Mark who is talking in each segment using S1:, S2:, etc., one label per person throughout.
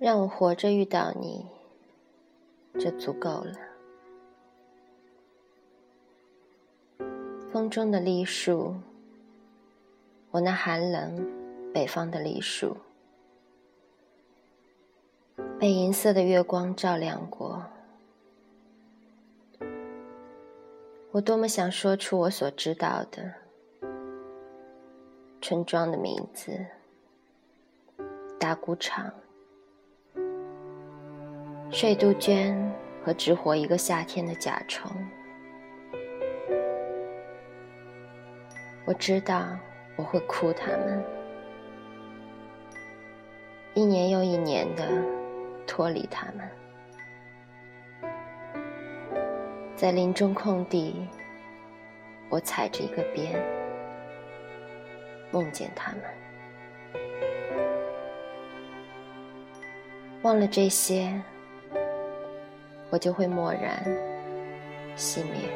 S1: 让我活着遇到你，就足够了。风中的栗树，我那寒冷北方的栗树，被银色的月光照亮过。我多么想说出我所知道的村庄的名字，打谷场。睡杜鹃和只活一个夏天的甲虫，我知道我会哭，他们一年又一年的脱离他们，在林中空地，我踩着一个边，梦见他们，忘了这些。我就会默然熄灭。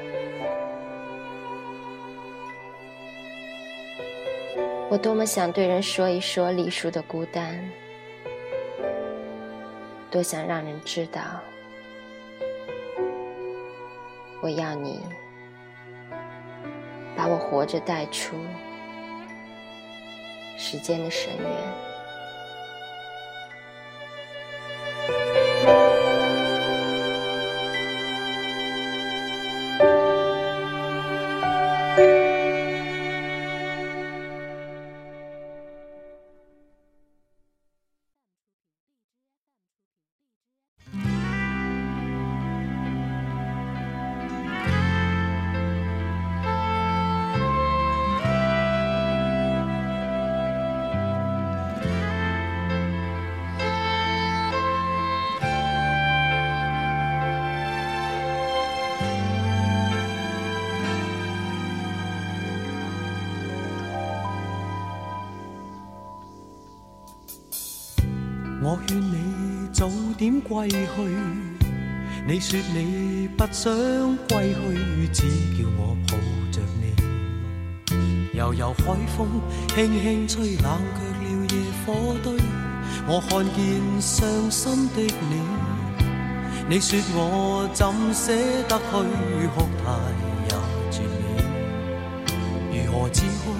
S1: 我多么想对人说一说梨树的孤单，多想让人知道，我要你把我活着带出时间的深渊。
S2: 我劝你早点归去，你说你不想归去，只叫我抱着你。悠悠海风轻轻吹，冷却了夜火堆。我看见伤心的你，你说我怎舍得去哭太也绝美。如何止哭？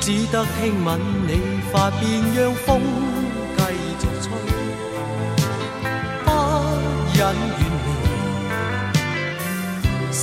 S2: 只得轻吻你发，边让风。